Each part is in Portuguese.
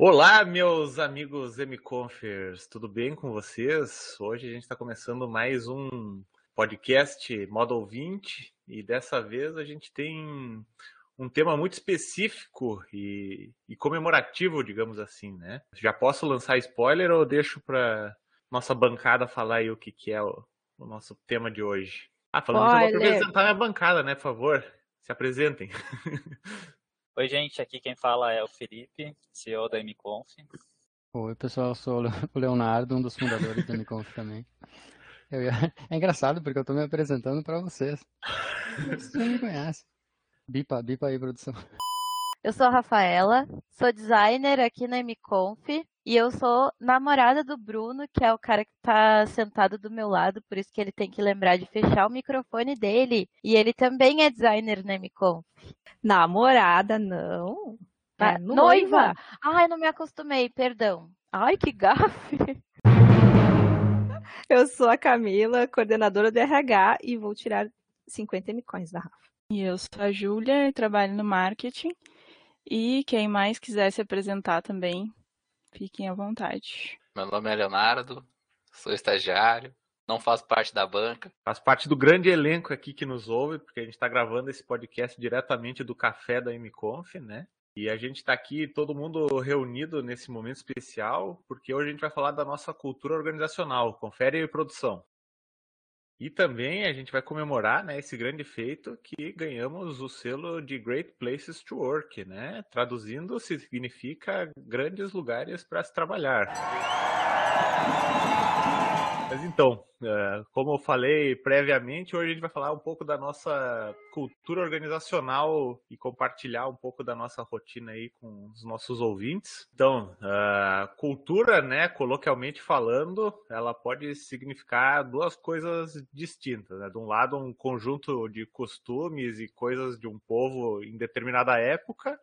Olá, meus amigos MConfers, tudo bem com vocês? Hoje a gente está começando mais um podcast Model 20 e dessa vez a gente tem um tema muito específico e, e comemorativo, digamos assim, né? Já posso lançar spoiler ou deixo para nossa bancada falar aí o que, que é o, o nosso tema de hoje? Ah, falando isso, eu vou apresentar minha bancada, né? Por favor, se apresentem. Oi, gente, aqui quem fala é o Felipe, CEO da MConf. Oi, pessoal, eu sou o Leonardo, um dos fundadores da MConf também. Eu, é engraçado porque eu estou me apresentando para vocês. Vocês não me conhecem. Bipa, bipa aí, produção. Eu sou a Rafaela, sou designer aqui na MConf e eu sou namorada do Bruno, que é o cara que está sentado do meu lado, por isso que ele tem que lembrar de fechar o microfone dele. E ele também é designer na MConf. Namorada, não. É, é noiva. noiva. Ai, não me acostumei, perdão. Ai, que gafe. Eu sou a Camila, coordenadora do RH e vou tirar 50 micões da Rafa. E eu sou a Júlia e trabalho no marketing. E quem mais quiser se apresentar também, fiquem à vontade. Meu nome é Leonardo, sou estagiário, não faço parte da banca. Faz parte do grande elenco aqui que nos ouve, porque a gente está gravando esse podcast diretamente do café da MConf, né? E a gente está aqui, todo mundo reunido nesse momento especial, porque hoje a gente vai falar da nossa cultura organizacional. Confere aí, produção. E também a gente vai comemorar né, esse grande feito que ganhamos o selo de Great Places to Work, né? Traduzindo, significa grandes lugares para se trabalhar. Mas então, é, como eu falei previamente, hoje a gente vai falar um pouco da nossa cultura organizacional e compartilhar um pouco da nossa rotina aí com os nossos ouvintes. Então, uh, cultura, né, coloquialmente falando, ela pode significar duas coisas distintas. Né? De um lado, um conjunto de costumes e coisas de um povo em determinada época,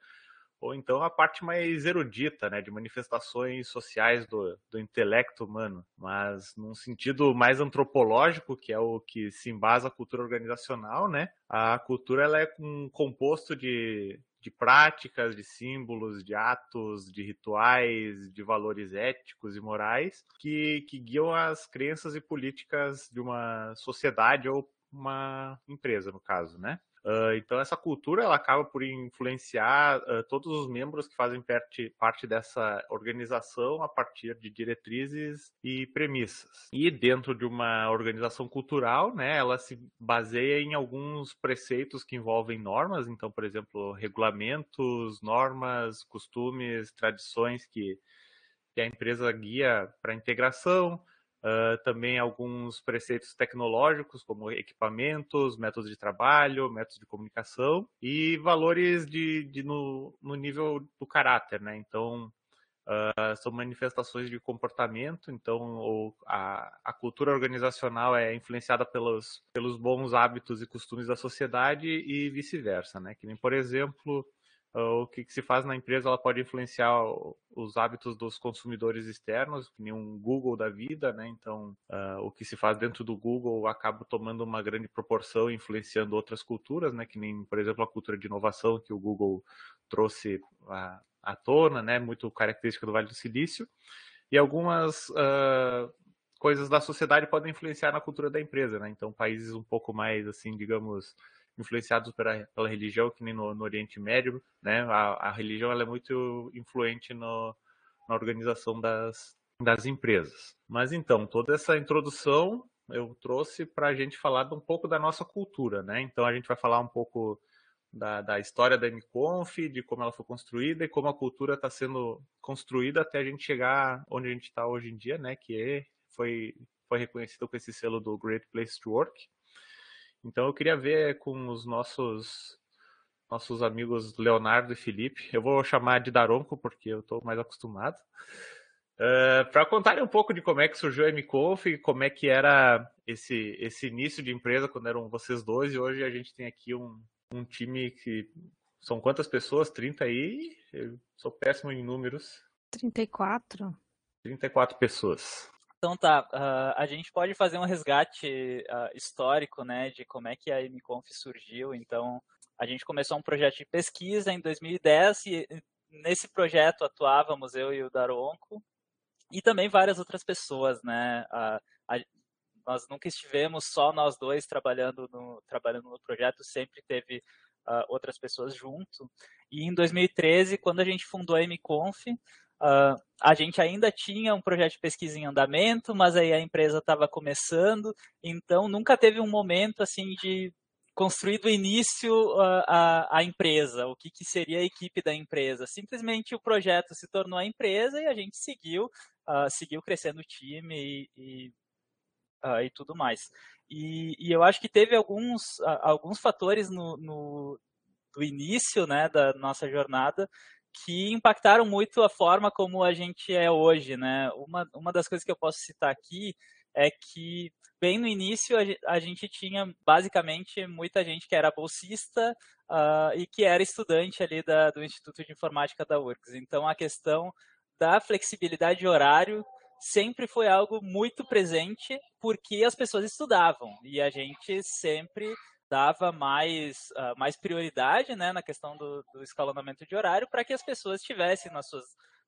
ou então a parte mais erudita, né, de manifestações sociais do, do intelecto humano, mas num sentido mais antropológico, que é o que se embasa a cultura organizacional, né, a cultura ela é um composto de, de práticas, de símbolos, de atos, de rituais, de valores éticos e morais que, que guiam as crenças e políticas de uma sociedade ou uma empresa, no caso, né? Uh, então essa cultura ela acaba por influenciar uh, todos os membros que fazem parte, parte dessa organização a partir de diretrizes e premissas. E dentro de uma organização cultural, né, ela se baseia em alguns preceitos que envolvem normas, então, por exemplo, regulamentos, normas, costumes, tradições que, que a empresa guia para integração, Uh, também alguns preceitos tecnológicos, como equipamentos, métodos de trabalho, métodos de comunicação e valores de, de no, no, nível do caráter, né? Então, uh, são manifestações de comportamento, então o, a, a cultura organizacional é influenciada pelos, pelos bons hábitos e costumes da sociedade e vice-versa, né? Que nem, por exemplo, o que, que, se faz na empresa ela pode influenciar os hábitos dos consumidores externos, que nem um Google da vida, né? Então, uh, o que se faz dentro do Google acaba tomando uma grande proporção, influenciando outras culturas, né? Que nem, por exemplo, a cultura de inovação que o Google trouxe à, à tona, né? Muito característica do Vale do Silício. E algumas uh, coisas da sociedade podem influenciar na cultura da empresa, né? Então, países um pouco mais, assim, digamos, influenciados pela, pela religião, que nem no, no Oriente Médio, né? A, a religião é muito influente no, na organização das, das empresas. Mas então, toda essa introdução eu trouxe para a gente falar um pouco da nossa cultura, né? Então a gente vai falar um pouco da, da história da MConf, de como ela foi construída e como a cultura está sendo construída até a gente chegar onde a gente está hoje em dia, né? Que é, foi, foi reconhecido com esse selo do Great Place to Work. Então eu queria ver com os nossos nossos amigos Leonardo e Felipe. Eu vou chamar de Daronco porque eu estou mais acostumado. Uh, eh, para contarem um pouco de como é que surgiu a MConf, como é que era esse, esse início de empresa quando eram vocês dois, e hoje a gente tem aqui um, um time que são quantas pessoas? 30 aí? Eu sou péssimo em números. 34. 34 pessoas. Então tá, uh, a gente pode fazer um resgate uh, histórico, né, de como é que a MConf surgiu. Então, a gente começou um projeto de pesquisa em 2010 e nesse projeto atuávamos eu e o Daronco e também várias outras pessoas, né? A, nós nunca estivemos só nós dois trabalhando no, trabalhando no projeto, sempre teve uh, outras pessoas junto. E em 2013, quando a gente fundou a MConf, uh, a gente ainda tinha um projeto de pesquisa em andamento, mas aí a empresa estava começando, então nunca teve um momento assim de construir do início a, a, empresa, o que, que, seria a equipe da empresa. Simplesmente o projeto se tornou a empresa e a gente seguiu, uh, seguiu crescendo o time e, e, e tudo mais. E, e, eu acho que teve alguns, alguns fatores no, no, do início né, da nossa jornada que impactaram muito a forma como a gente é hoje. Né? Uma, uma das coisas que eu posso citar aqui é que bem no início a gente tinha basicamente muita gente que era bolsista uh, e que era estudante ali da, do Instituto de Informática da URGS. Então a questão da flexibilidade de horário sempre foi algo muito presente porque as pessoas estudavam e a gente sempre dava mais, uh, mais prioridade né, na questão do, do escalonamento de horário para que as pessoas estivessem nas suas,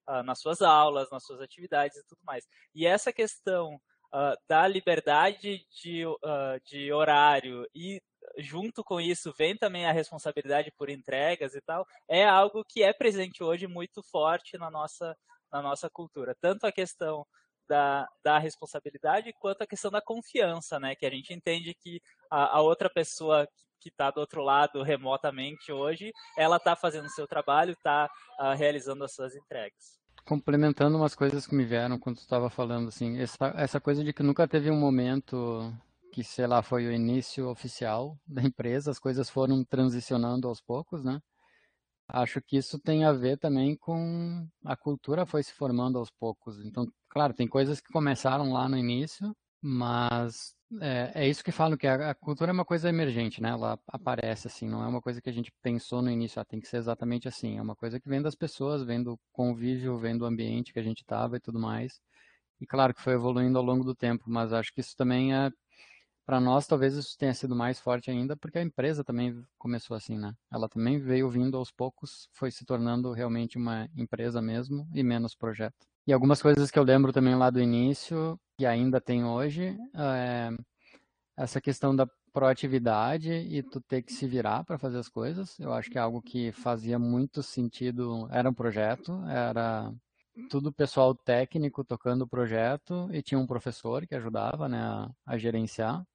uh, nas suas aulas, nas suas atividades e tudo mais. E essa questão uh, da liberdade de, de horário e junto com isso vem também a responsabilidade por entregas e tal, é algo que é presente hoje muito forte na nossa, na nossa cultura. Tanto a questão da, da responsabilidade quanto a questão da confiança, né? Que a gente entende que a, a outra pessoa que está do outro lado remotamente hoje, ela está fazendo o seu trabalho, está uh, ah, realizando as suas entregas complementando umas coisas que me vieram quando estava falando, assim, essa, essa coisa de que nunca teve um momento que, sei lá, foi o início oficial da empresa, as coisas foram transicionando aos poucos, né? Acho que isso tem a ver também com a cultura foi se formando aos poucos. Então, claro, tem coisas que começaram lá no início, mas é, é isso que falam, que a, a, cultura é uma coisa emergente, né? Ela aparece assim, não é uma coisa que a gente pensou no início, ah, tem que ser exatamente assim. É uma coisa que vem das pessoas, vem do convívio, vem do ambiente que a gente estava e tudo mais. E claro que foi evoluindo ao longo do tempo, mas acho que isso também é, para nós, talvez isso tenha sido mais forte ainda, porque a empresa também começou assim, né? Ela também veio vindo aos poucos, foi se tornando realmente uma empresa mesmo e menos projeto. E algumas coisas que eu lembro também lá do início, que ainda tem hoje, é essa questão da proatividade e tu ter que se virar para fazer as coisas. Eu acho que é algo que fazia muito sentido. Era um projeto, era tudo pessoal técnico tocando o projeto e tinha um professor que ajudava né, a, a gerenciar.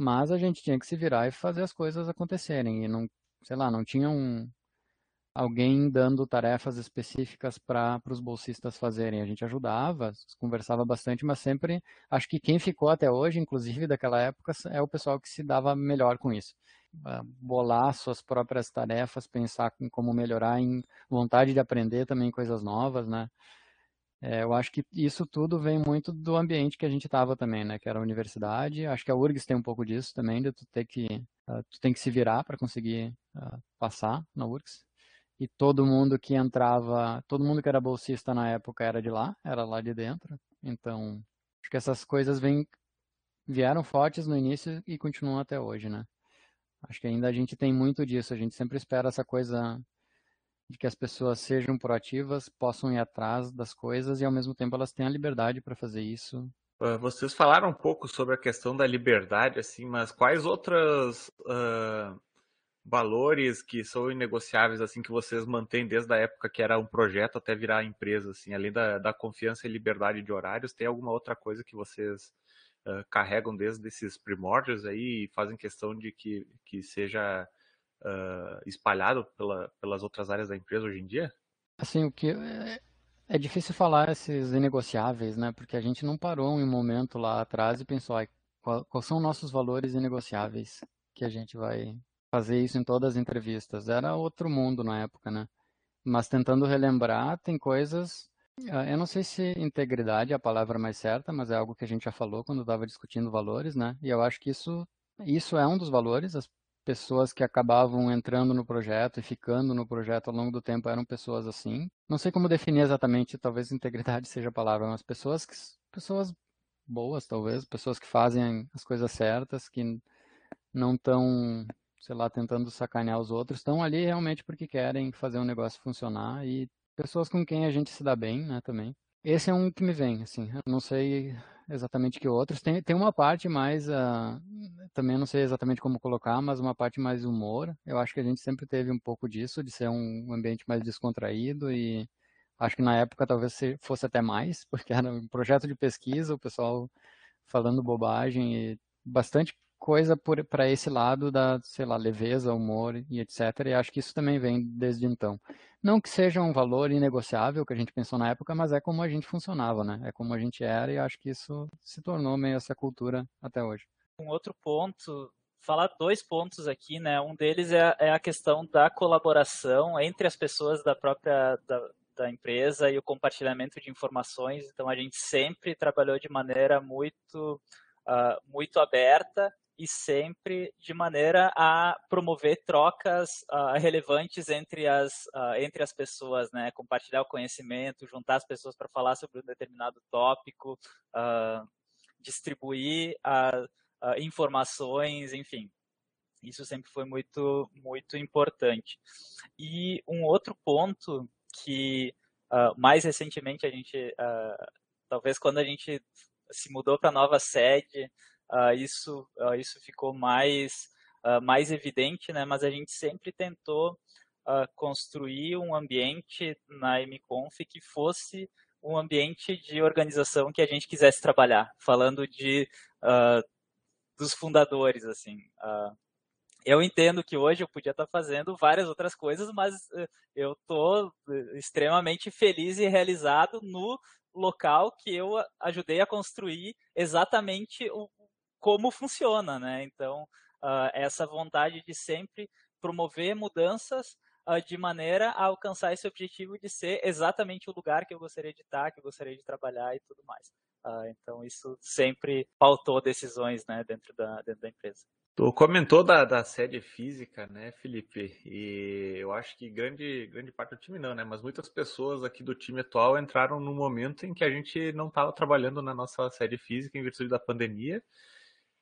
Mas a gente tinha que se virar e fazer as coisas acontecerem. E não, sei lá, não tinha um, alguém dando tarefas específicas para os bolsistas fazerem. A gente ajudava, conversava bastante, mas sempre acho que quem ficou até hoje, inclusive daquela época, é o pessoal que se dava melhor com isso. Bolar suas próprias tarefas, pensar em como melhorar, em vontade de aprender também coisas novas, né? É, eu acho que isso tudo vem muito do ambiente que a gente estava também, né? Que era a universidade. Acho que a URGS tem um pouco disso também, de tu ter que, uh, tu tem que se virar para conseguir uh, passar na URGS e todo mundo que entrava, todo mundo que era bolsista na época era de lá, era lá de dentro. Então, acho que essas coisas vieram fortes no início e continuam até hoje, né? Acho que ainda a gente tem muito disso, a gente sempre espera essa coisa de que as pessoas sejam proativas, possam ir atrás das coisas e ao mesmo tempo elas tenham a liberdade para fazer isso. Vocês falaram um pouco sobre a questão da liberdade, assim, mas quais outras uh, valores que são inegociáveis, assim, que vocês mantêm desde a época que era um projeto até virar empresa, assim, além da, da confiança e liberdade de horários, tem alguma outra coisa que vocês uh, carregam desde esses primórdios aí e fazem questão de que, que seja uh, espalhado pela, pelas outras áreas da empresa hoje em dia? Assim, o que é, é difícil falar esses inegociáveis, né? Porque a gente não parou em um momento lá atrás e pensou, ah, quais são nossos valores inegociáveis que a gente vai fazer isso em todas as entrevistas. Era outro mundo na época, né? Mas tentando relembrar, tem coisas. Ah, eu não sei se integridade é a palavra mais certa, mas é algo que a gente já falou quando estava discutindo valores, né? E eu acho que isso, isso é um dos valores. As pessoas que acabavam entrando no projeto e ficando no projeto ao longo do tempo eram pessoas assim. Não sei como definir exatamente, talvez integridade seja a palavra, mas pessoas que pessoas boas, talvez, pessoas que fazem as coisas certas, que não estão sei lá, tentando sacanear os outros, estão ali realmente porque querem fazer um negócio funcionar e pessoas com quem a gente se dá bem, né, também. Esse é um que me vem, assim, eu não sei exatamente que outros. Tem, tem uma parte mais, uh, também não sei exatamente como colocar, mas uma parte mais humor. Eu acho que a gente sempre teve um pouco disso, de ser um ambiente mais descontraído e acho que na época talvez fosse até mais, porque era um projeto de pesquisa, o pessoal falando bobagem e bastante coisa para esse lado da, sei lá, leveza, humor e etc. E acho que isso também vem desde então. Não que seja um valor inegociável que a gente pensou na época, mas é como a gente funcionava, né? É como a gente era e acho que isso se tornou meio essa cultura até hoje. Um outro ponto, falar dois pontos aqui, né? Um deles é, é a questão da colaboração entre as pessoas da própria da, da empresa e o compartilhamento de informações. Então a gente sempre trabalhou de maneira muito uh, muito aberta e sempre de maneira a promover trocas uh, relevantes entre as, uh, entre as pessoas, né? compartilhar o conhecimento, juntar as pessoas para falar sobre um determinado tópico, uh, distribuir informações, enfim. Isso sempre foi muito, muito importante. E um outro ponto que mais recentemente a gente, talvez quando a gente se mudou para a nova sede, uh, isso, uh, isso ficou mais, uh, mais evidente, né? mas a gente sempre tentou construir um ambiente na MConf que fosse um ambiente de organização que a gente quisesse trabalhar, falando de dos fundadores, assim. eu entendo que hoje eu podia estar fazendo várias outras coisas, mas eu estou extremamente feliz e realizado no local que eu ajudei a construir exatamente o, como funciona, né? Então, uh, essa vontade de sempre promover mudanças uh, de maneira a alcançar esse objetivo de ser exatamente o lugar que eu gostaria de estar, que eu gostaria de trabalhar e tudo mais. Uh, então, isso sempre pautou decisões né, dentro, da, dentro da empresa. Tu comentou da, da sede física, né, Felipe? E eu acho que grande, grande parte do time não, né? Mas muitas pessoas aqui do time atual entraram no momento em que a gente não estava trabalhando na nossa sede física em virtude da pandemia.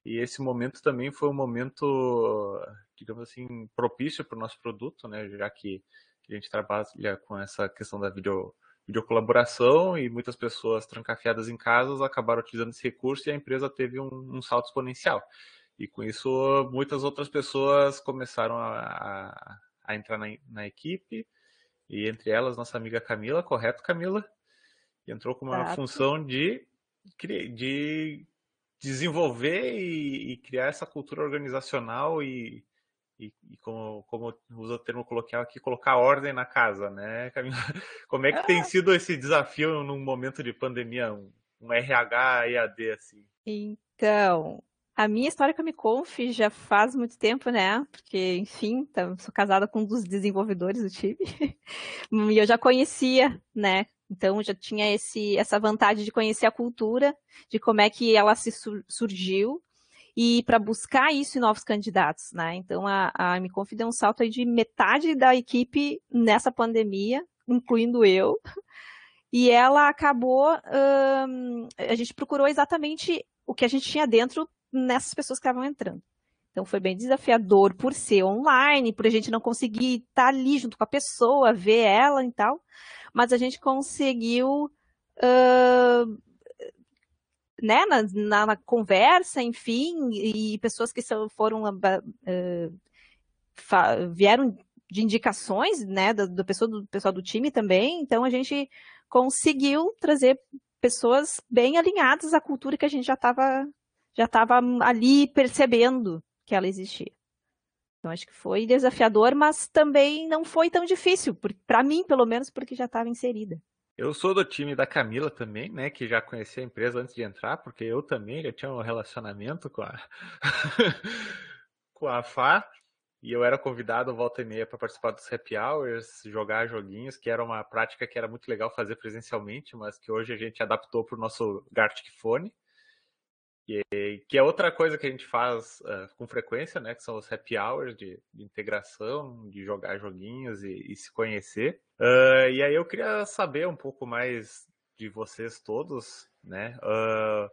E esse momento também foi um momento, digamos assim, propício para o nosso produto, né? Já que a gente trabalha com essa questão da video, videocolaboração e muitas pessoas trancafiadas em casas acabaram utilizando esse recurso e a empresa teve um, um salto exponencial. E com isso, muitas outras pessoas começaram a, a, a entrar na, na, equipe, e entre elas nossa amiga Camila, correto, Camila? Entrou com uma função de, de desenvolver e, e, criar essa cultura organizacional e, e, e como, como usa o termo coloquial aqui, colocar ordem na casa, né, Camila? Como é que tem ah. sido esse desafio num momento de pandemia, um, um RH EAD assim? Então, a minha história com a Miconf já faz muito tempo, né? Porque, enfim, tá, sou casada com um dos desenvolvedores do time. e eu já conhecia, né, então já tinha esse, essa vantagem de conhecer a cultura, de como é que ela se surgiu e para buscar isso em novos candidatos, né? Então a, a MConf deu um salto aí de metade da equipe nessa pandemia, incluindo eu. E ela acabou, hum, a gente procurou exatamente o que a gente tinha dentro nessas pessoas que estavam entrando. Então foi bem desafiador por ser online, por a gente não conseguir estar ali junto com a pessoa, ver ela e tal mas a gente conseguiu, uh, né, na, na, na, conversa, enfim, e pessoas que são, foram, uh, vieram de indicações, né, do, do, pessoal, do pessoal do time também, então a gente conseguiu trazer pessoas bem alinhadas à cultura que a gente já estava já estava ali percebendo que ela existia. Então acho que foi desafiador, mas também não foi tão difícil, para mim, pelo menos, porque já estava inserida. Eu sou do time da Camila também, né, que já conhecia a empresa antes de entrar, porque eu também já tinha um relacionamento com a com a FA, e eu era convidado volta e meia para participar dos happy hours, jogar joguinhos, que era uma prática que era muito legal fazer presencialmente, mas que hoje a gente adaptou para o nosso Gartic Phone. E, que é outra coisa que a gente faz uh, com frequência, né? Que são os happy hours de, de integração, de jogar joguinhos e, e se conhecer. Uh, e aí eu queria saber um pouco mais de vocês todos, né? Uh,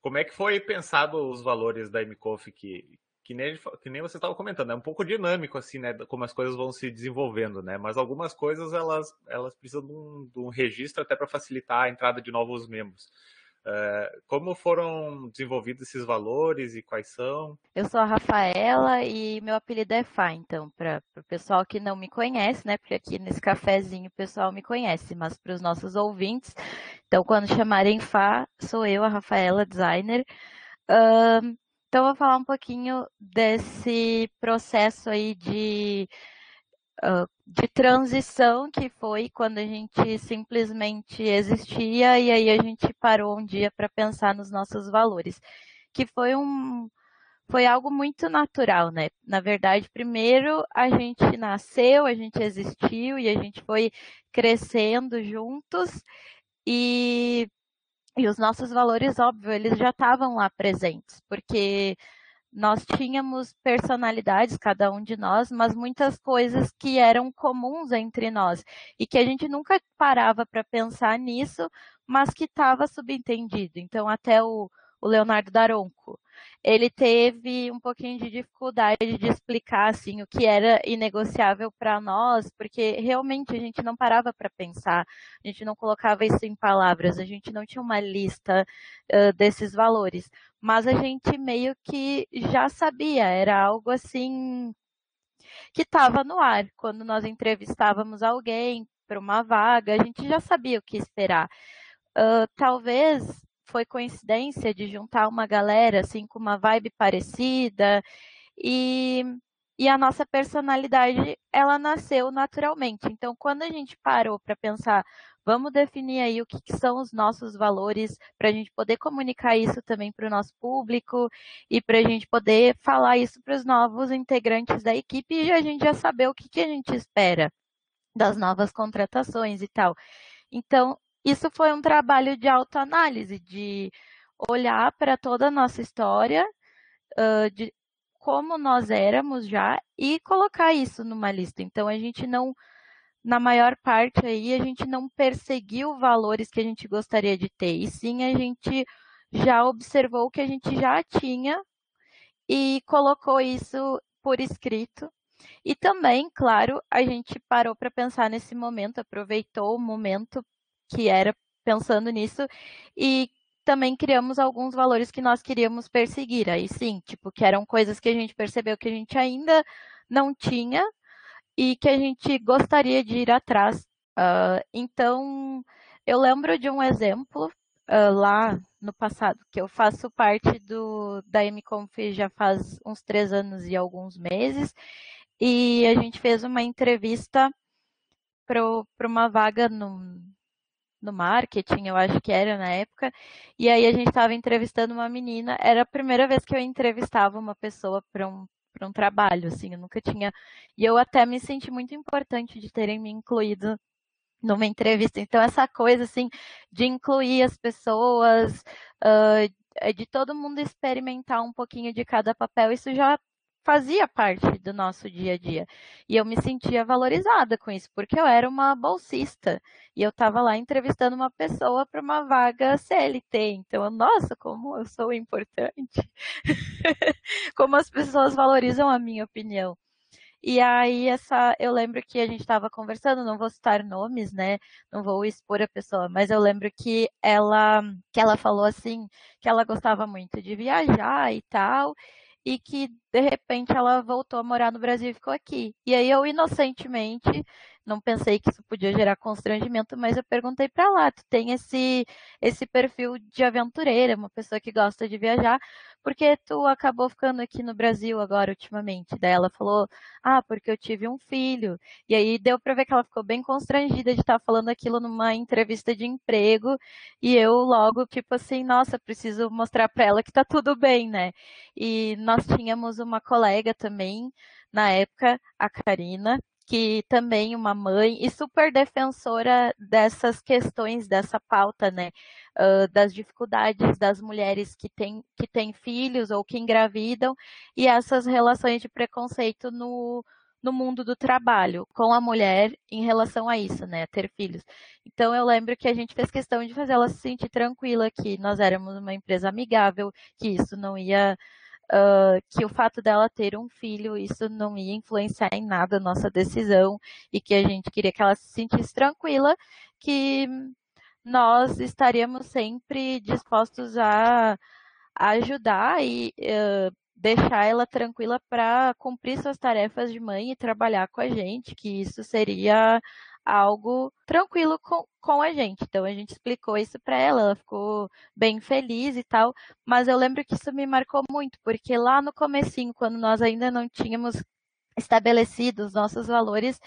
como é que foi pensado os valores da MCOF que, que nem, que nem você estava comentando, é um pouco dinâmico, assim, né? Como as coisas vão se desenvolvendo, né? Mas algumas coisas, elas, elas precisam de um, de um registro até para facilitar a entrada de novos membros. Uh, como foram desenvolvidos esses valores e quais são? Eu sou a Rafaela e meu apelido é Fá, então, para o pessoal que não me conhece, né? Porque aqui nesse cafezinho o pessoal me conhece, mas para os nossos ouvintes, então quando chamarem Fá, sou eu, a Rafaela, designer. Então, eu vou falar um pouquinho desse processo aí de, de transição que foi quando a gente simplesmente existia e aí a gente parou um dia para pensar nos nossos valores, que foi um foi algo muito natural, né? Na verdade, primeiro a gente nasceu, a gente existiu e a gente foi crescendo juntos e e os nossos valores, óbvio, eles já estavam lá presentes, porque nós tínhamos personalidades, cada um de nós, mas muitas coisas que eram comuns entre nós e que a gente nunca parava para pensar nisso, mas que estava subentendido. Então, até o, o Leonardo Daronco, ele teve um pouquinho de dificuldade de explicar assim o que era inegociável para nós, porque realmente a gente não parava para pensar, a gente não colocava isso em palavras, a gente não tinha uma lista uh, desses valores, mas a gente meio que já sabia, era algo assim que estava no ar. Quando nós entrevistávamos alguém para uma vaga, a gente já sabia o que esperar. Uh, talvez foi coincidência de juntar uma galera assim com uma vibe parecida e e a nossa personalidade ela nasceu naturalmente. Então, quando a gente parou para pensar, vamos definir aí o que, que são os nossos valores para a gente poder comunicar isso também para o nosso público e para a gente poder falar isso para os novos integrantes da equipe e a gente já saber o que, que a gente espera das novas contratações e tal. Então, isso foi um trabalho de autoanálise, de olhar para toda a nossa história, uh, de como nós éramos já e colocar isso numa lista. Então a gente não, na maior parte aí, a gente não perseguiu valores que a gente gostaria de ter, e sim a gente já observou o que a gente já tinha e colocou isso por escrito. E também, claro, a gente parou para pensar nesse momento, aproveitou o momento que era pensando nisso e também criamos alguns valores que nós queríamos perseguir. Aí sim, tipo, que eram coisas que a gente percebeu que a gente ainda não tinha e que a gente gostaria de ir atrás. Uh, então, eu lembro de um exemplo uh, lá no passado, que eu faço parte do, da MConf já faz uns três anos e alguns meses, e a gente fez uma entrevista para uma vaga no, no marketing, eu acho que era na época, e aí a gente estava entrevistando uma menina, era a primeira vez que eu entrevistava uma pessoa para um, um trabalho, assim, eu nunca tinha, e eu até me senti muito importante de terem me incluído numa entrevista, então essa coisa, assim, de incluir as pessoas, uh, de todo mundo experimentar um pouquinho de cada papel, isso já fazia parte do nosso dia a dia. E eu me sentia valorizada com isso, porque eu era uma bolsista e eu estava lá entrevistando uma pessoa para uma vaga CLT. Então, eu, nossa, como eu sou importante. como as pessoas valorizam a minha opinião. E aí essa, eu lembro que a gente estava conversando, não vou citar nomes, né? Não vou expor a pessoa, mas eu lembro que ela, que ela falou assim, que ela gostava muito de viajar e tal, e que de repente ela voltou a morar no Brasil e ficou aqui. E aí eu inocentemente não pensei que isso podia gerar constrangimento, mas eu perguntei para ela, tu tem esse esse perfil de aventureira, uma pessoa que gosta de viajar, porque tu acabou ficando aqui no Brasil agora ultimamente? Daí ela falou: "Ah, porque eu tive um filho". E aí deu para ver que ela ficou bem constrangida de estar falando aquilo numa entrevista de emprego, e eu logo tipo assim, nossa, preciso mostrar para ela que tá tudo bem, né? E nós tínhamos uma colega também na época, a Karina, que também uma mãe e super defensora dessas questões, dessa pauta, né? Uh, das dificuldades das mulheres que têm, que têm filhos ou que engravidam e essas relações de preconceito no, no mundo do trabalho com a mulher em relação a isso, né? A ter filhos. Então eu lembro que a gente fez questão de fazer ela se sentir tranquila, que nós éramos uma empresa amigável, que isso não ia uh, que o fato dela ter um filho, isso não ia influenciar em nada a nossa decisão e que a gente queria que ela se sentisse tranquila, que nós estaríamos sempre dispostos a, ajudar e uh, deixar ela tranquila para cumprir suas tarefas de mãe e trabalhar com a gente, que isso seria algo tranquilo com, com a gente. Então a gente explicou isso para ela, ela ficou bem feliz e tal, mas eu lembro que isso me marcou muito, porque lá no comecinho, quando nós ainda não tínhamos estabelecido os nossos valores,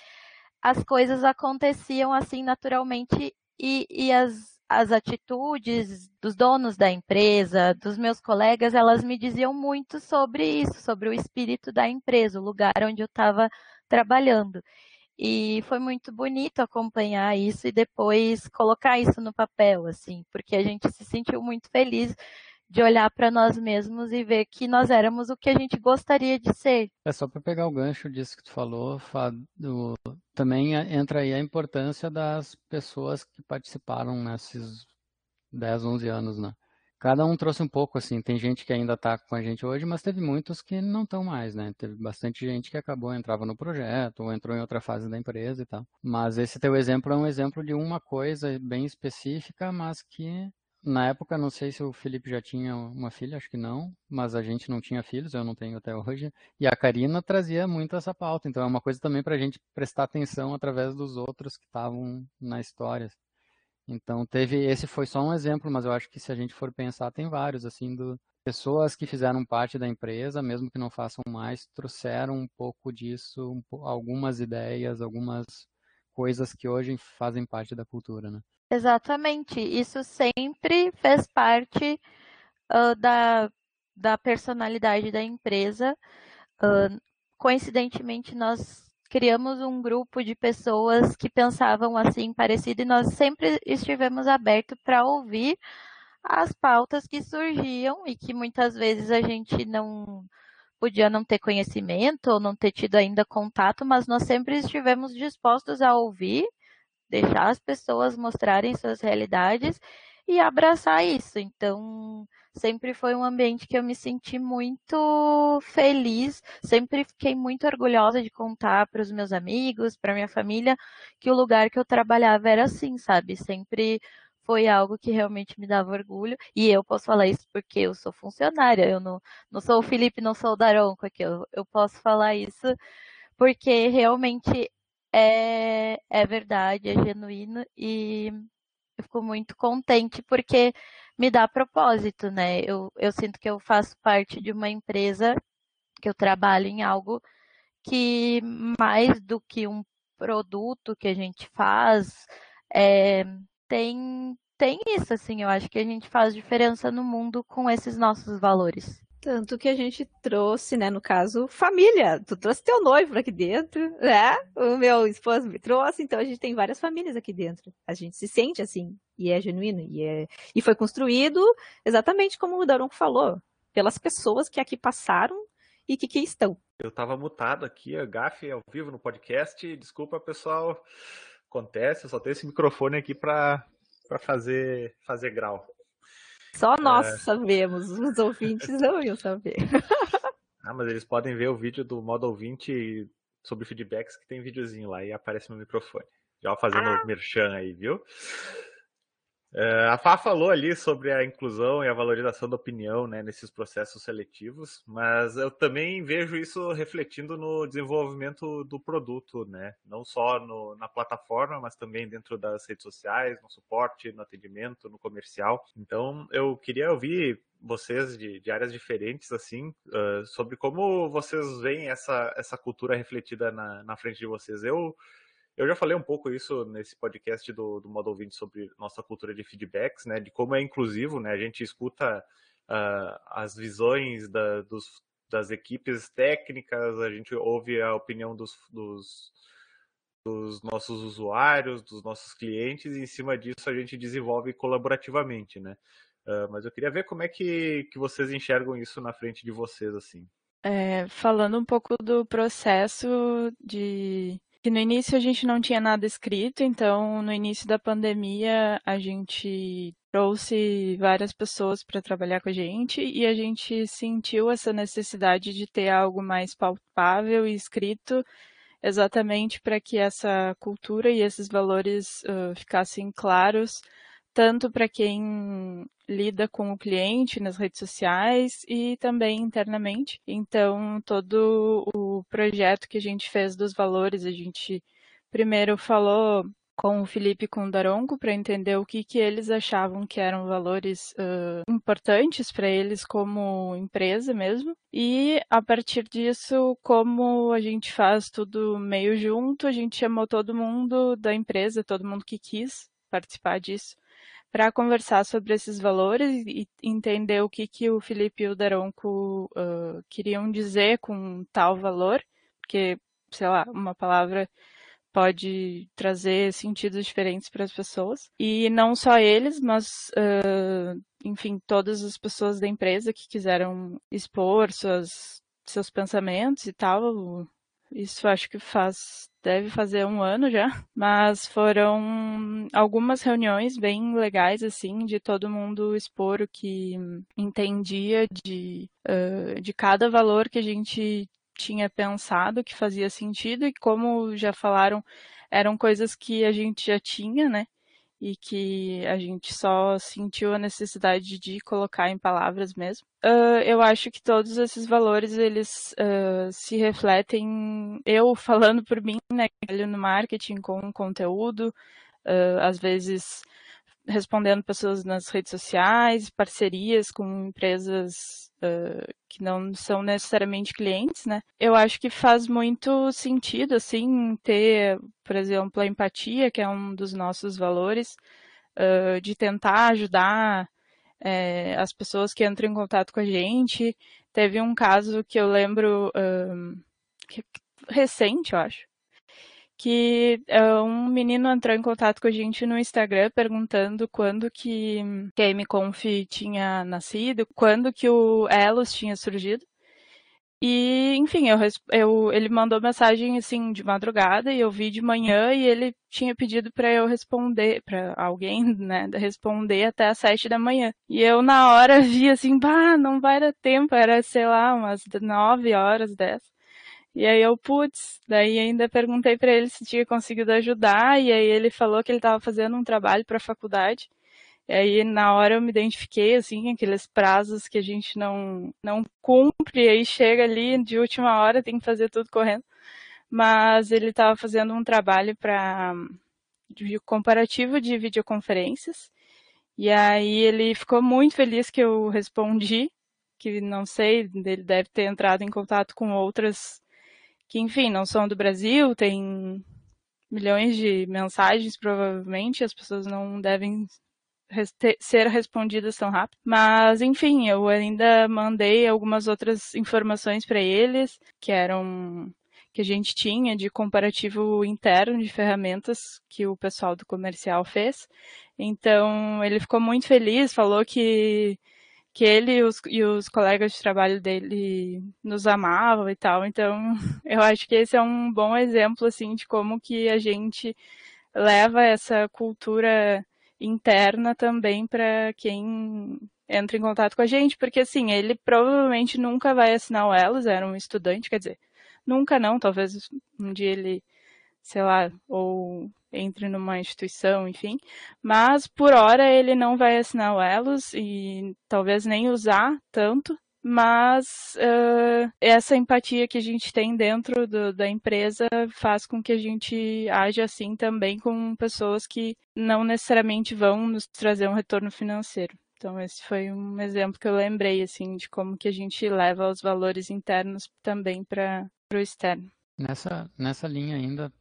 as coisas aconteciam assim naturalmente e, e as, as atitudes dos donos da empresa, dos meus colegas, elas me diziam muito sobre isso, sobre o espírito da empresa, o lugar onde eu estava trabalhando. E foi muito bonito acompanhar isso e depois colocar isso no papel, assim, porque a gente se sentiu muito feliz de olhar para nós mesmos e ver que nós éramos o que a gente gostaria de ser. É só para pegar o gancho disso que tu falou, Fábio, também entra aí a importância das pessoas que participaram nesses 10, 11 anos, né? Cada um trouxe um pouco, assim, tem gente que ainda está com a gente hoje, mas teve muitos que não estão mais, né? Teve bastante gente que acabou, entrava no projeto, ou entrou em outra fase da empresa e tal. Mas esse teu exemplo é um exemplo de uma coisa bem específica, mas que na época, não sei se o Felipe já tinha uma filha, acho que não, mas a gente não tinha filhos, eu não tenho até hoje. E a Karina trazia muito essa pauta, então é uma coisa também para a gente prestar atenção através dos outros que estavam na história. Então teve, esse foi só um exemplo, mas eu acho que se a gente for pensar, tem vários, assim, do, pessoas que fizeram parte da empresa, mesmo que não façam mais, trouxeram um pouco disso, um, algumas ideias, algumas coisas que hoje fazem parte da cultura, né? Exatamente. Isso sempre fez parte uh, da, da personalidade da empresa. Uh, coincidentemente, nós criamos um grupo de pessoas que pensavam assim parecido e nós sempre estivemos abertos para ouvir as pautas que surgiam e que muitas vezes a gente não podia não ter conhecimento ou não ter tido ainda contato, mas nós sempre estivemos dispostos a ouvir deixar as pessoas mostrarem suas realidades e abraçar isso. Então, sempre foi um ambiente que eu me senti muito feliz, sempre fiquei muito orgulhosa de contar para os meus amigos, para minha família, que o lugar que eu trabalhava era assim, sabe? Sempre foi algo que realmente me dava orgulho. E eu posso falar isso porque eu sou funcionária, eu não, não sou o Felipe, não sou o Daronco aqui, eu, eu posso falar isso porque realmente é, é verdade, é genuíno e eu fico muito contente porque me dá propósito, né? Eu, eu sinto que eu faço parte de uma empresa, que eu trabalho em algo que mais do que um produto que a gente faz, é, tem, tem isso, assim, eu acho que a gente faz diferença no mundo com esses nossos valores. Tanto que a gente trouxe, né, no caso, família. Tu trouxe teu noivo aqui dentro, né? O meu esposo me trouxe, então a gente tem várias famílias aqui dentro. A gente se sente assim, e é genuíno, e, é... e foi construído exatamente como o Daron falou, pelas pessoas que aqui passaram e que aqui estão. Eu tava mutado aqui, a gafe ao vivo no podcast. Desculpa, pessoal. Acontece, eu só tenho esse microfone aqui para fazer, fazer grau. Só nós é... sabemos, os ouvintes não iam saber. ah, mas eles podem ver o vídeo do modo ouvinte sobre feedbacks que tem videozinho lá e aparece no microfone. Já fazendo ah. merchan aí, viu? É, a Fá falou ali sobre a inclusão e a valorização da opinião né, nesses processos seletivos, mas eu também vejo isso refletindo no desenvolvimento do produto, né? não só no, na plataforma, mas também dentro das redes sociais, no suporte, no atendimento, no comercial. Então, eu queria ouvir vocês de, de áreas diferentes, assim, uh, sobre como vocês veem essa, essa cultura refletida na, na frente de vocês. Eu eu já falei um pouco isso nesse podcast do, do Modo Ouvinte sobre nossa cultura de feedbacks, né? De como é inclusivo, né? A gente escuta uh, as visões da, dos, das equipes técnicas, a gente ouve a opinião dos, dos, dos nossos usuários, dos nossos clientes, e em cima disso a gente desenvolve colaborativamente, né? Uh, mas eu queria ver como é que, que vocês enxergam isso na frente de vocês, assim. É, falando um pouco do processo de que no início a gente não tinha nada escrito, então no início da pandemia a gente trouxe várias pessoas para trabalhar com a gente e a gente sentiu essa necessidade de ter algo mais palpável e escrito exatamente para que essa cultura e esses valores uh, ficassem claros tanto para quem lida com o cliente nas redes sociais e também internamente. Então, todo o projeto que a gente fez dos valores, a gente primeiro falou com o Felipe com o Daronco para entender o que, que eles achavam que eram valores uh, importantes para eles como empresa mesmo. E a partir disso, como a gente faz tudo meio junto, a gente chamou todo mundo da empresa, todo mundo que quis participar disso para conversar sobre esses valores e entender o que, que o Felipe e o Daronco uh, queriam dizer com tal valor, porque, sei lá, uma palavra pode trazer sentidos diferentes para as pessoas. E não só eles, mas, uh, enfim, todas as pessoas da empresa que quiseram expor suas, seus pensamentos e tal. Isso acho que faz deve fazer um ano já, mas foram algumas reuniões bem legais, assim, de todo mundo expor o que entendia de, uh, de cada valor que a gente tinha pensado que fazia sentido e como já falaram, eram coisas que a gente já tinha, né? E que a gente só sentiu a necessidade de colocar em palavras mesmo. Uh, eu acho que todos esses valores eles uh, se refletem eu falando por mim, né, no marketing com conteúdo, uh, às vezes respondendo pessoas nas redes sociais, parcerias com empresas uh, que não são necessariamente clientes, né? Eu acho que faz muito sentido, assim, ter, por exemplo, a empatia, que é um dos nossos valores, uh, de tentar ajudar é, as pessoas que entram em contato com a gente. Teve um caso que eu lembro uh, que, recente, eu acho, que uh, um menino entrou em contato com a gente no Instagram perguntando quando que, que a MConf tinha nascido, quando que o Elos tinha surgido. E, enfim, eu, eu, ele mandou mensagem assim de madrugada e eu vi de manhã e ele tinha pedido para eu responder, para alguém, né, responder até às sete da manhã. E eu na hora vi assim, bah, não vai dar tempo, era, sei lá, umas nove horas, dez. E aí eu, putz, daí ainda perguntei para ele se tinha conseguido ajudar, e aí ele falou que ele estava fazendo um trabalho para a faculdade. E aí na hora eu me identifiquei, assim, aqueles prazos que a gente não, não cumpre, e aí chega ali de última hora, tem que fazer tudo correndo. Mas ele estava fazendo um trabalho para de comparativo de videoconferências. E aí ele ficou muito feliz que eu respondi, que não sei, ele deve ter entrado em contato com outras que, enfim, não são do Brasil, tem milhões de mensagens, provavelmente, as pessoas não devem ser respondidas tão rápido. Mas, enfim, eu ainda mandei algumas outras informações para eles, que eram que a gente tinha de comparativo interno de ferramentas que o pessoal do comercial fez. Então, ele ficou muito feliz, falou que que ele e os, e os colegas de trabalho dele nos amavam e tal. Então, eu acho que esse é um bom exemplo, assim, de como que a gente leva essa cultura interna também para quem entra em contato com a gente, porque assim, ele provavelmente nunca vai assinar o Elos, era um estudante, quer dizer, nunca não, talvez um dia ele, sei lá, ou entre numa instituição, enfim. Mas por hora ele não vai assinar o Elos e talvez nem usar tanto. Mas uh, essa empatia que a gente tem dentro do, da empresa faz com que a gente age assim também com pessoas que não necessariamente vão nos trazer um retorno financeiro. Então esse foi um exemplo que eu lembrei assim de como que a gente leva os valores internos também para o externo. Nessa, nessa linha ainda,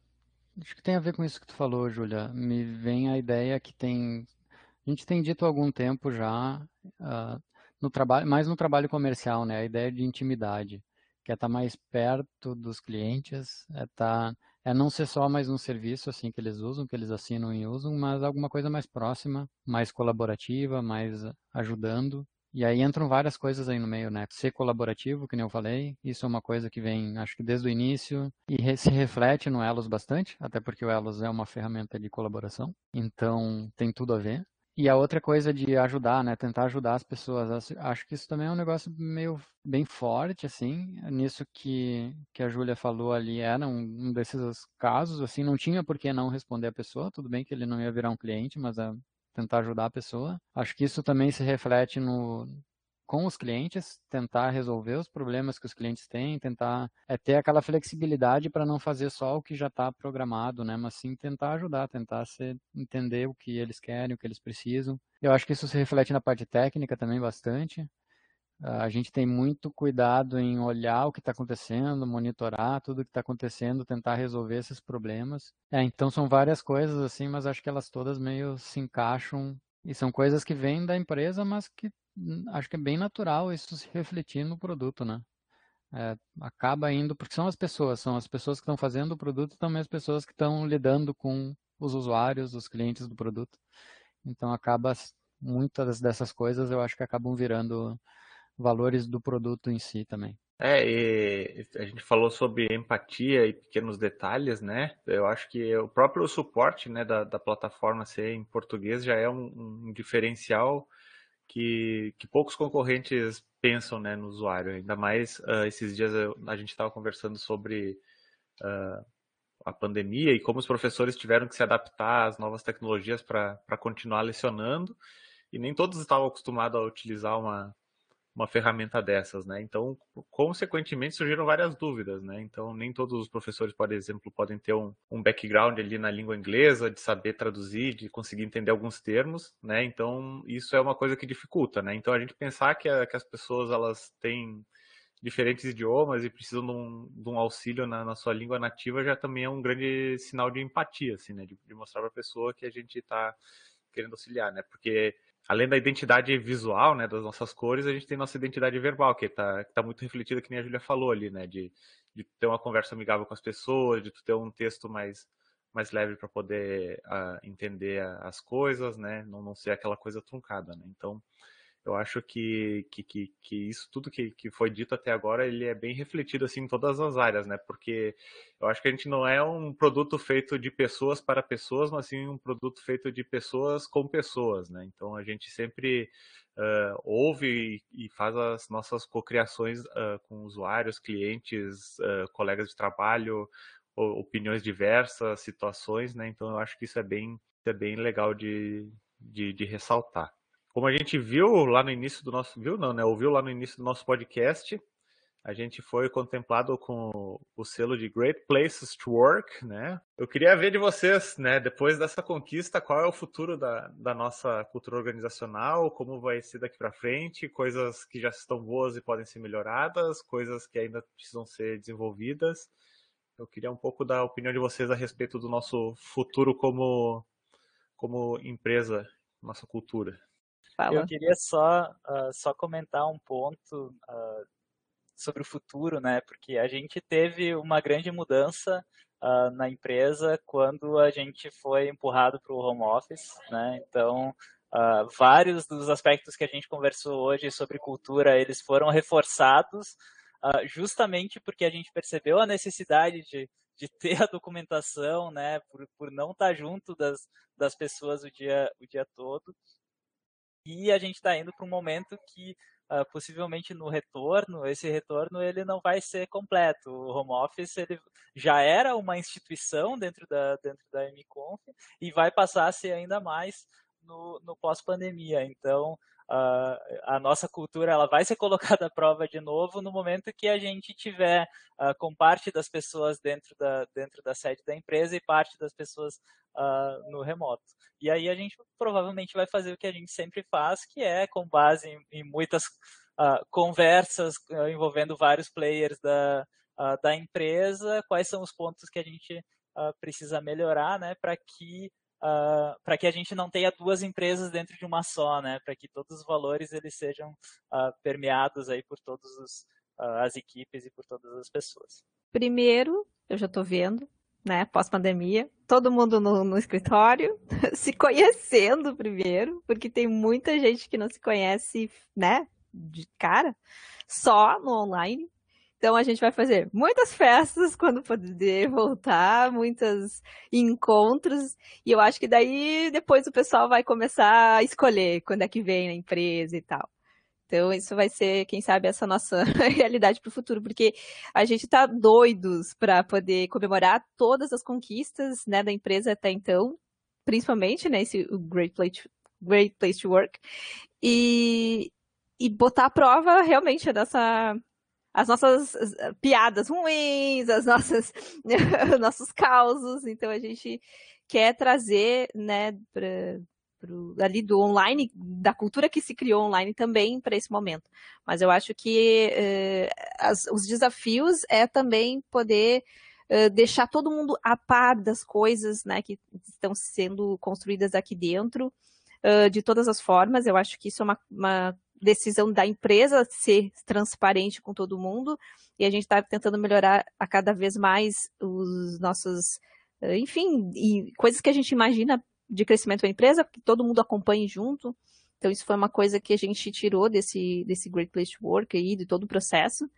Acho que tem a ver com isso que tu falou, Júlia. Me vem a ideia que tem. A gente tem dito há algum tempo já, uh, no trabalho, mais no trabalho comercial, né? A ideia de intimidade, que é estar tá mais perto dos clientes, é, tá, é não ser só mais um serviço assim que eles usam, que eles assinam e usam, mas alguma coisa mais próxima, mais colaborativa, mais ajudando E aí entram várias coisas aí no meio, né? Ser colaborativo, que nem eu falei, isso é uma coisa que vem, acho que desde o início, e se reflete no Elos bastante, até porque o Elos é uma ferramenta de colaboração, então tem tudo a ver. E a outra coisa de ajudar, né? Tentar ajudar as pessoas. Acho que isso também é um negócio meio bem forte, assim. Nisso que, que a Júlia falou ali, era um, um desses casos, assim. Não tinha por que não responder a pessoa. Tudo bem que ele não ia virar um cliente, mas a, tentar ajudar a pessoa. Acho que isso também se reflete no, com os clientes, tentar resolver os problemas que os clientes têm, tentar é, ter aquela flexibilidade para não fazer só o que já está programado, né? Mas sim tentar ajudar, tentar ser, entender o que eles querem, o que eles precisam. Eu acho que isso se reflete na parte técnica também bastante. A gente tem muito cuidado em olhar o que está acontecendo, monitorar tudo o que está acontecendo, tentar resolver esses problemas. É, então são várias coisas assim, mas acho que elas todas meio se encaixam e são coisas que vêm da empresa, mas que hum, acho que é bem natural isso se refletir no produto, né? É, acaba indo, porque são as pessoas, são as pessoas que estão fazendo o produto, também as pessoas que estão lidando com os usuários, os clientes do produto. Então acaba muitas dessas coisas eu acho que acabam virando valores do produto em si também. É, a gente falou sobre empatia e pequenos detalhes, né? Eu acho que o próprio suporte né, da, da plataforma ser em português já é um, um diferencial que, que, poucos concorrentes pensam né, no usuário. Ainda mais uh, esses dias eu, a gente estava conversando sobre uh, a pandemia e como os professores tiveram que se adaptar às novas tecnologias para continuar lecionando. E nem todos estavam acostumados a utilizar uma, uma ferramenta dessas, né? Então, consequentemente, surgiram várias dúvidas, né? Então, nem todos os professores, por exemplo, podem ter um, um background ali na língua inglesa, de saber traduzir, de conseguir entender alguns termos, né? Então, isso é uma coisa que dificulta, né? Então, a gente pensar que, a, que as pessoas, elas têm diferentes idiomas e precisam de um, de um auxílio na, na, sua língua nativa já também é um grande sinal de empatia, assim, né? De, de mostrar para a pessoa que a gente está querendo auxiliar, né? Porque além da identidade visual, né, das nossas cores, a gente tem nossa identidade verbal, que está tá muito refletida, que nem a Julia falou ali, né, de, de ter uma conversa amigável com as pessoas, de ter um texto mais, mais leve para poder uh, entender as coisas, né, não, não ser aquela coisa truncada, né. Então, eu acho que, que, que, que isso tudo que, que foi dito até agora, ele é bem refletido assim em todas as áreas, né? Porque eu acho que a gente não é um produto feito de pessoas para pessoas, mas sim um produto feito de pessoas com pessoas, né? Então a gente sempre uh, ouve e, faz as nossas cocriações uh, com usuários, clientes, uh, colegas de trabalho, opiniões diversas, situações, né? Então eu acho que isso é bem, é bem legal de, de, de ressaltar. Como a gente viu lá no início do nosso, viu não, né? Ouviu lá no início do nosso podcast, a gente foi contemplado com o selo de Great Places to Work, né? Eu queria ver de vocês, né, depois dessa conquista, qual é o futuro da, da nossa cultura organizacional, como vai ser daqui para frente, coisas que já estão boas e podem ser melhoradas, coisas que ainda precisam ser desenvolvidas. Eu queria um pouco da opinião de vocês a respeito do nosso futuro como, como empresa, nossa cultura. Fala. Eu queria só, uh, só comentar um ponto uh, sobre o futuro, né? Porque a gente teve uma grande mudança uh, na empresa quando a gente foi empurrado para o home office, né? Então, vários dos aspectos que a gente conversou hoje sobre cultura, eles foram reforçados justamente porque a gente percebeu a necessidade de de ter a documentação, né, por, por não estar junto das, das pessoas o dia, o dia todo. E a gente está indo para um momento que uh, possivelmente no retorno, esse retorno ele não vai ser completo. O home office ele já era uma instituição dentro da dentro da MConf e vai passar a ser ainda mais no, no pós-pandemia. Então Uh, a nossa cultura ela vai ser colocada à prova de novo no momento que a gente tiver uh, com parte das pessoas dentro da, dentro da sede da empresa e parte das pessoas uh, no remoto. E aí a gente provavelmente vai fazer o que a gente sempre faz, que é com base em, em muitas conversas envolvendo vários players da, da empresa, quais são os pontos que a gente precisa melhorar, né, para que uh, ah, para que a gente não tenha duas empresas dentro de uma só, né? Para que todos os valores eles sejam uh, permeados aí por todas uh, as equipes e por todas as pessoas. Primeiro, eu já estou vendo, né, pós-pandemia, todo mundo no, no, escritório, se conhecendo primeiro, porque tem muita gente que não se conhece, né, de cara, só no online. Então a gente vai fazer muitas festas quando poder voltar, muitos encontros, e eu acho que daí depois o pessoal vai começar a escolher quando é que vem na empresa e tal. Então, isso vai ser, quem sabe, essa nossa realidade para o futuro, porque a gente está doidos para poder comemorar todas as conquistas né, da empresa até então, principalmente, né, esse Great Place, Great Place to Work, e, e botar à prova realmente a nossa, as nossas piadas ruins, as nossas nossos causos. Então, a gente quer trazer né, para pro, ali do online, da cultura que se criou online também para esse momento. Mas eu acho que eh, as, os desafios é também poder eh, deixar todo mundo a par das coisas né, que estão sendo construídas aqui dentro, de todas as formas. Eu acho que isso é uma, uma decisão da empresa ser transparente com todo mundo e a gente está tentando melhorar a cada vez mais os nossos, enfim, e coisas que a gente imagina de crescimento da empresa, que todo mundo acompanhe junto. Então, isso foi uma coisa que a gente tirou desse, desse Great Place to Work aí, de todo o processo.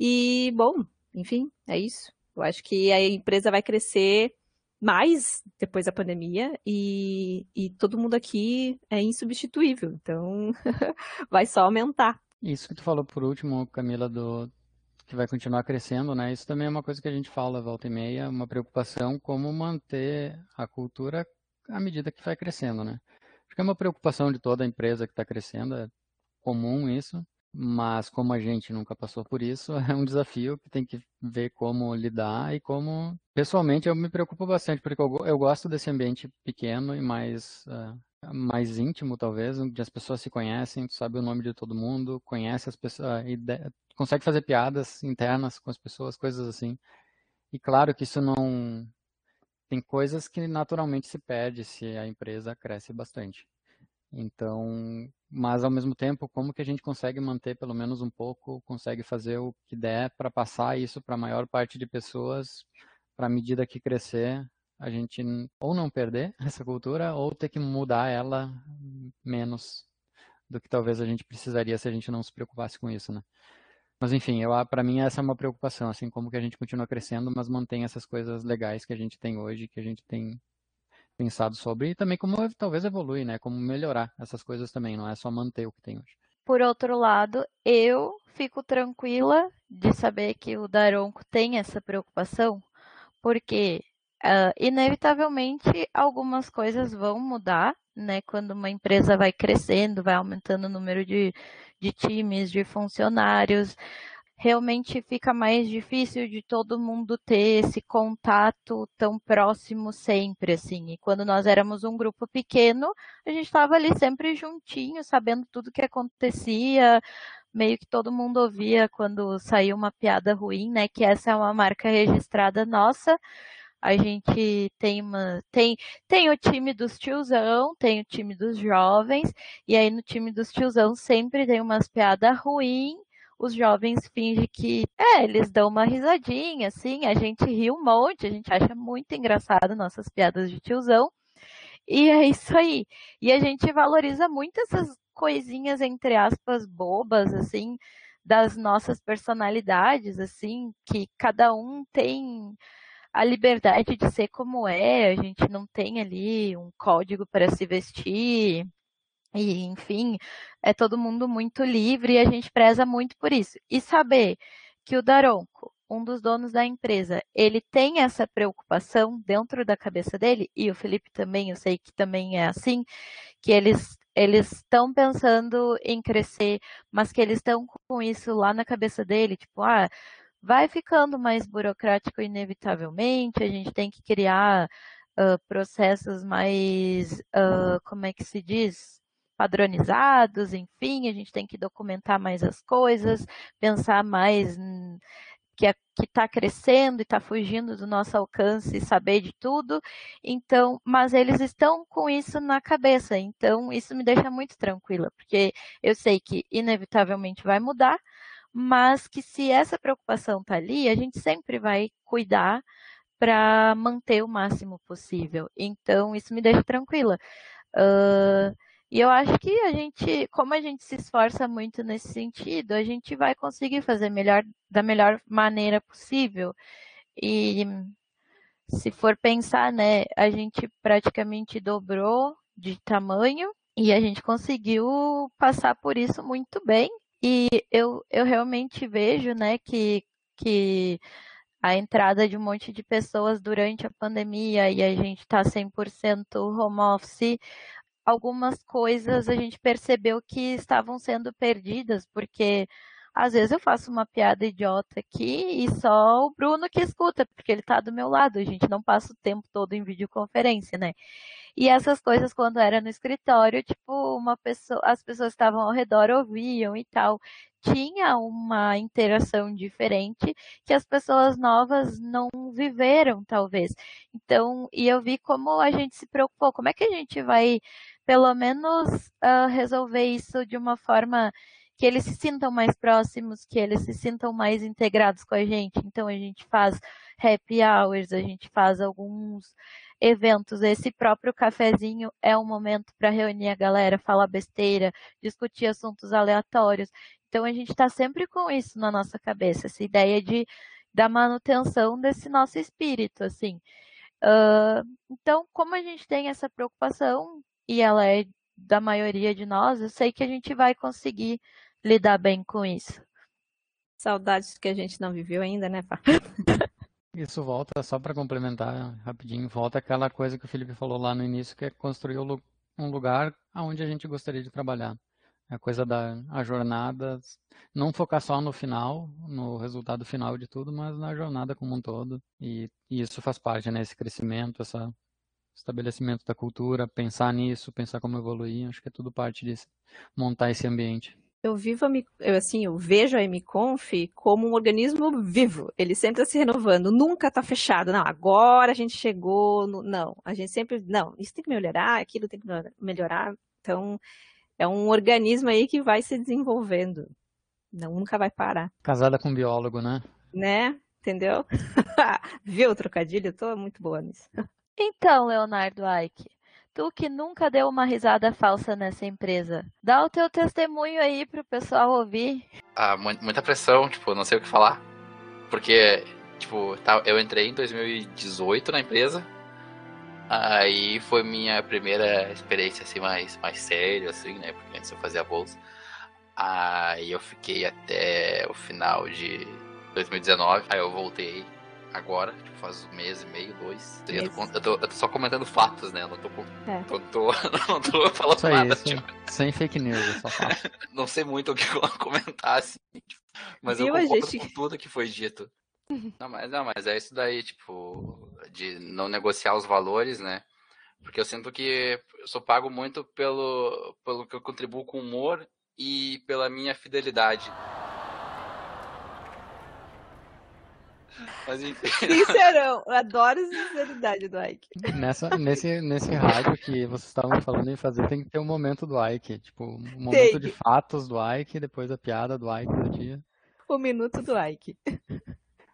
E, bom, enfim, é isso. Eu acho que a empresa vai crescer mais depois da pandemia e, e todo mundo aqui é insubstituível. Então, vai só aumentar. Isso que tu falou por último, Camila, do que vai continuar crescendo, né? Isso também é uma coisa que a gente fala volta e meia, uma preocupação como manter a cultura à medida que vai crescendo, né? Acho que é uma preocupação de toda empresa que está crescendo, é comum isso, mas como a gente nunca passou por isso, é um desafio que tem que ver como lidar e como. Pessoalmente, eu me preocupo bastante, porque eu, eu gosto desse ambiente pequeno e mais. Uh, mais íntimo, talvez, onde as pessoas se conhecem, tu sabe o nome de todo mundo, conhece as pessoas, consegue fazer piadas internas com as pessoas, coisas assim. E claro que isso não tem coisas que naturalmente se perde se a empresa cresce bastante. Então, mas ao mesmo tempo, como que a gente consegue manter pelo menos um pouco, consegue fazer o que der para passar isso para a maior parte de pessoas, para a medida que crescer, a gente ou não perder essa cultura ou ter que mudar ela menos do que talvez a gente precisaria se a gente não se preocupasse com isso, né? Mas enfim, para mim essa é uma preocupação, assim como que a gente continua crescendo, mas mantém essas coisas legais que a gente tem hoje, que a gente tem pensado sobre e também como talvez evolui, né? Como melhorar essas coisas também, não é só manter o que tem hoje. Por outro lado, eu fico tranquila de saber que o Daronco tem essa preocupação, porque uh, inevitavelmente algumas coisas vão mudar, né? Quando uma empresa vai crescendo, vai aumentando o número de, de times, de funcionários, realmente fica mais difícil de todo mundo ter esse contato tão próximo sempre, assim. E quando nós éramos um grupo pequeno, a gente estava ali sempre juntinho, sabendo tudo que acontecia, meio que todo mundo ouvia quando saiu uma piada ruim, né? Que essa é uma marca registrada nossa. A gente tem uma tem tem o time dos tiozão, tem o time dos jovens, e aí no time dos tiozão sempre tem umas piadas ruins. Os jovens fingem que, é, eles dão uma risadinha, assim, a gente ri um monte, a gente acha muito engraçado nossas piadas de tiozão. E é isso aí. E a gente valoriza muito essas coisinhas, entre aspas, bobas, assim, das nossas personalidades, assim, que cada um tem a liberdade de ser como é, a gente não tem ali um código para se vestir, e enfim, é todo mundo muito livre e a gente preza muito por isso. E saber que o Daronco, um dos donos da empresa, ele tem essa preocupação dentro da cabeça dele, e o Felipe também, eu sei que também é assim, que eles eles estão pensando em crescer, mas que eles estão com isso lá na cabeça dele, tipo, ah, vai ficando mais burocrático inevitavelmente, a gente tem que criar uh, processos mais, uh, como é que se diz? Padronizados, enfim, a gente tem que documentar mais as coisas, pensar mais que é, está crescendo e está fugindo do nosso alcance e saber de tudo. Então, mas eles estão com isso na cabeça. Então, isso me deixa muito tranquila, porque eu sei que inevitavelmente vai mudar, mas que se essa preocupação está ali, a gente sempre vai cuidar para manter o máximo possível. Então, isso me deixa tranquila. Uh, e eu acho que a gente, como a gente se esforça muito nesse sentido, a gente vai conseguir fazer melhor da melhor maneira possível. E se for pensar, né, a gente praticamente dobrou de tamanho e a gente conseguiu passar por isso muito bem. E eu, eu realmente vejo, né, que, que a entrada de um monte de pessoas durante a pandemia e a gente está 100% home office, algumas coisas a gente percebeu que estavam sendo perdidas, porque às vezes eu faço uma piada idiota aqui e só o Bruno que escuta, porque ele está do meu lado, a gente não passa o tempo todo em videoconferência, né? E essas coisas, quando era no escritório, tipo, uma pessoa, as pessoas estavam ao redor ouviam e tal. Tinha uma interação diferente que as pessoas novas não viveram, talvez. Então, e eu vi como a gente se preocupou, como é que a gente vai, pelo menos, uh, resolver isso de uma forma que eles se sintam mais próximos, que eles se sintam mais integrados com a gente. Então a gente faz happy hours, a gente faz alguns eventos. Esse próprio cafezinho é um momento para reunir a galera, falar besteira, discutir assuntos aleatórios. Então a gente está sempre com isso na nossa cabeça, essa ideia de da manutenção desse nosso espírito, assim. Uh, então, como a gente tem essa preocupação e ela é da maioria de nós, eu sei que a gente vai conseguir lidar bem com isso. Saudades que a gente não viveu ainda, né, Pá? Isso volta, só para complementar rapidinho, volta aquela coisa que o Felipe falou lá no início, que é construir um lugar onde a gente gostaria de trabalhar. A coisa da a jornada, não focar só no final, no resultado final de tudo, mas na jornada como um todo. E, e isso faz parte, né? Esse crescimento, esse estabelecimento da cultura, pensar nisso, pensar como evoluir, acho que é tudo parte disso, montar esse ambiente eu vivo a, eu, assim, eu vejo a MConf como um organismo vivo. Ele sempre está se renovando, nunca está fechado. Não, agora a gente chegou. No... Não, a gente sempre. Não, isso tem que melhorar, aquilo tem que melhorar. Então, é um organismo aí que vai se desenvolvendo. Não, nunca vai parar. Casada com um biólogo, né? Né? Entendeu? Viu o trocadilho? Eu tô muito boa nisso. Então, Leonardo Ike, Tu que nunca deu uma risada falsa nessa empresa. Dá o teu testemunho aí pro pessoal ouvir. Ah, muita pressão, tipo, não sei o que falar. Porque, tipo, tá, eu entrei em 2018 na empresa. Aí foi minha primeira experiência, assim, mais, mais séria, assim, né? Porque antes eu fazia bolsa. Aí eu fiquei até o final de 2019. Aí eu voltei agora, tipo, faz um mês e meio, dois. Eu tô, eu, tô, eu tô, só comentando fatos, né? Eu não tô, é. não tô, não tô falando Isso nada. Isso, tipo... Sem fake news, é só fato. não sei muito o que comentar, assim. Tipo, mas Viu, eu concordo gente... com tudo que foi dito. Não mas, não, mas é isso daí, tipo, de não negociar os valores, né? Porque eu sinto que eu sou pago muito pelo, pelo que eu contribuo com humor e pela minha fidelidade. Mas enfim. Sincerão, eu adoro a sinceridade do Ike. Nessa, nesse, nesse rádio que vocês estavam falando em fazer, tem que ter um momento do Ike. Tipo, um momento tem. de fatos do Ike, depois a piada do Ike do dia. O minuto do Ike.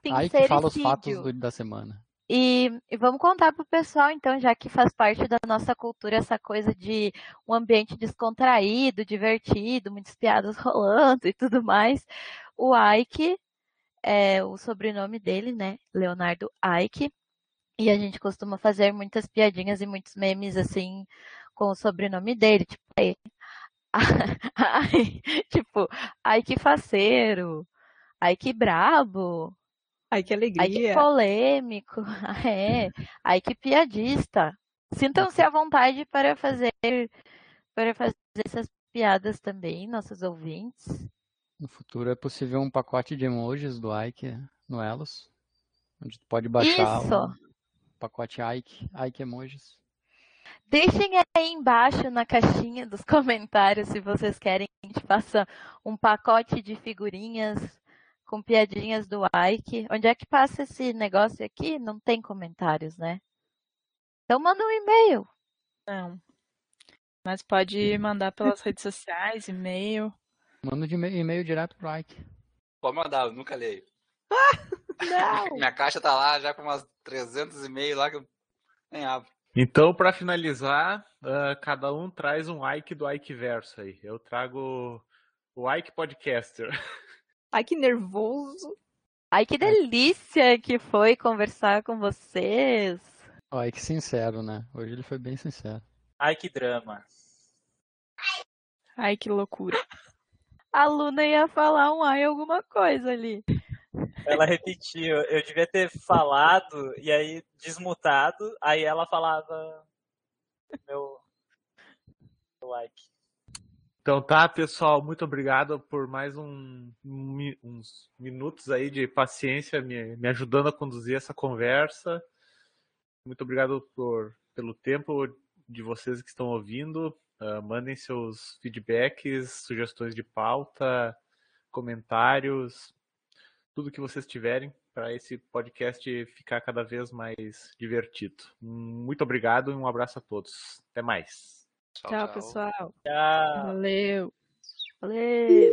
Ike fala os fatos do, da semana. E, e, vamos contar pro pessoal, então, já que faz parte da nossa cultura essa coisa de um ambiente descontraído, divertido, muitas piadas rolando e tudo mais. O Ike é o sobrenome dele, né? Leonardo Ike. E a gente costuma fazer muitas piadinhas e muitos memes assim com o sobrenome dele, tipo, ai, ai, tipo, ai que faceiro, ai que brabo, ai que alegria, ai que polêmico, é, ai que piadista. Sintam-se à vontade para fazer para fazer essas piadas também, nossos ouvintes. No futuro é possível um pacote de emojis do Ike no Elos, onde tu pode baixar Isso. o pacote Ike, Ike Emojis. Deixem aí embaixo na caixinha dos comentários se vocês querem que a gente faça um pacote de figurinhas com piadinhas do Ike. Onde é que passa esse negócio aqui? Não tem comentários, né? Então manda um e-mail. Não. Mas pode mandar pelas redes sociais, e-mail. Manda de e-mail direto pro Ike. Pode mandar, eu nunca leio. Não! Minha caixa tá lá já com umas 300 e-mails lá que eu nem abro. Então, para finalizar, uh, cada um traz um Ike do Ike Verso aí. Eu trago o Ike Podcaster. Ai, que nervoso. Ai, que delícia que foi conversar com vocês. Ai, que sincero, né? Hoje ele foi bem sincero. Ai, que drama. Ai, que loucura. A Luna ia falar um ai alguma coisa ali. Ela repetiu. Eu devia ter falado e aí desmutado. Aí ela falava meu, meu like. Então tá, pessoal, muito obrigado por mais um, um, uns minutos aí de paciência me, me ajudando a conduzir essa conversa. Muito obrigado por, pelo tempo de vocês que estão ouvindo. Uh, mandem seus feedbacks, sugestões de pauta, comentários, tudo que vocês tiverem para esse podcast ficar cada vez mais divertido. Muito obrigado e um abraço a todos. Até mais. Tchau, tchau. pessoal. Tchau. Valeu. Valeu.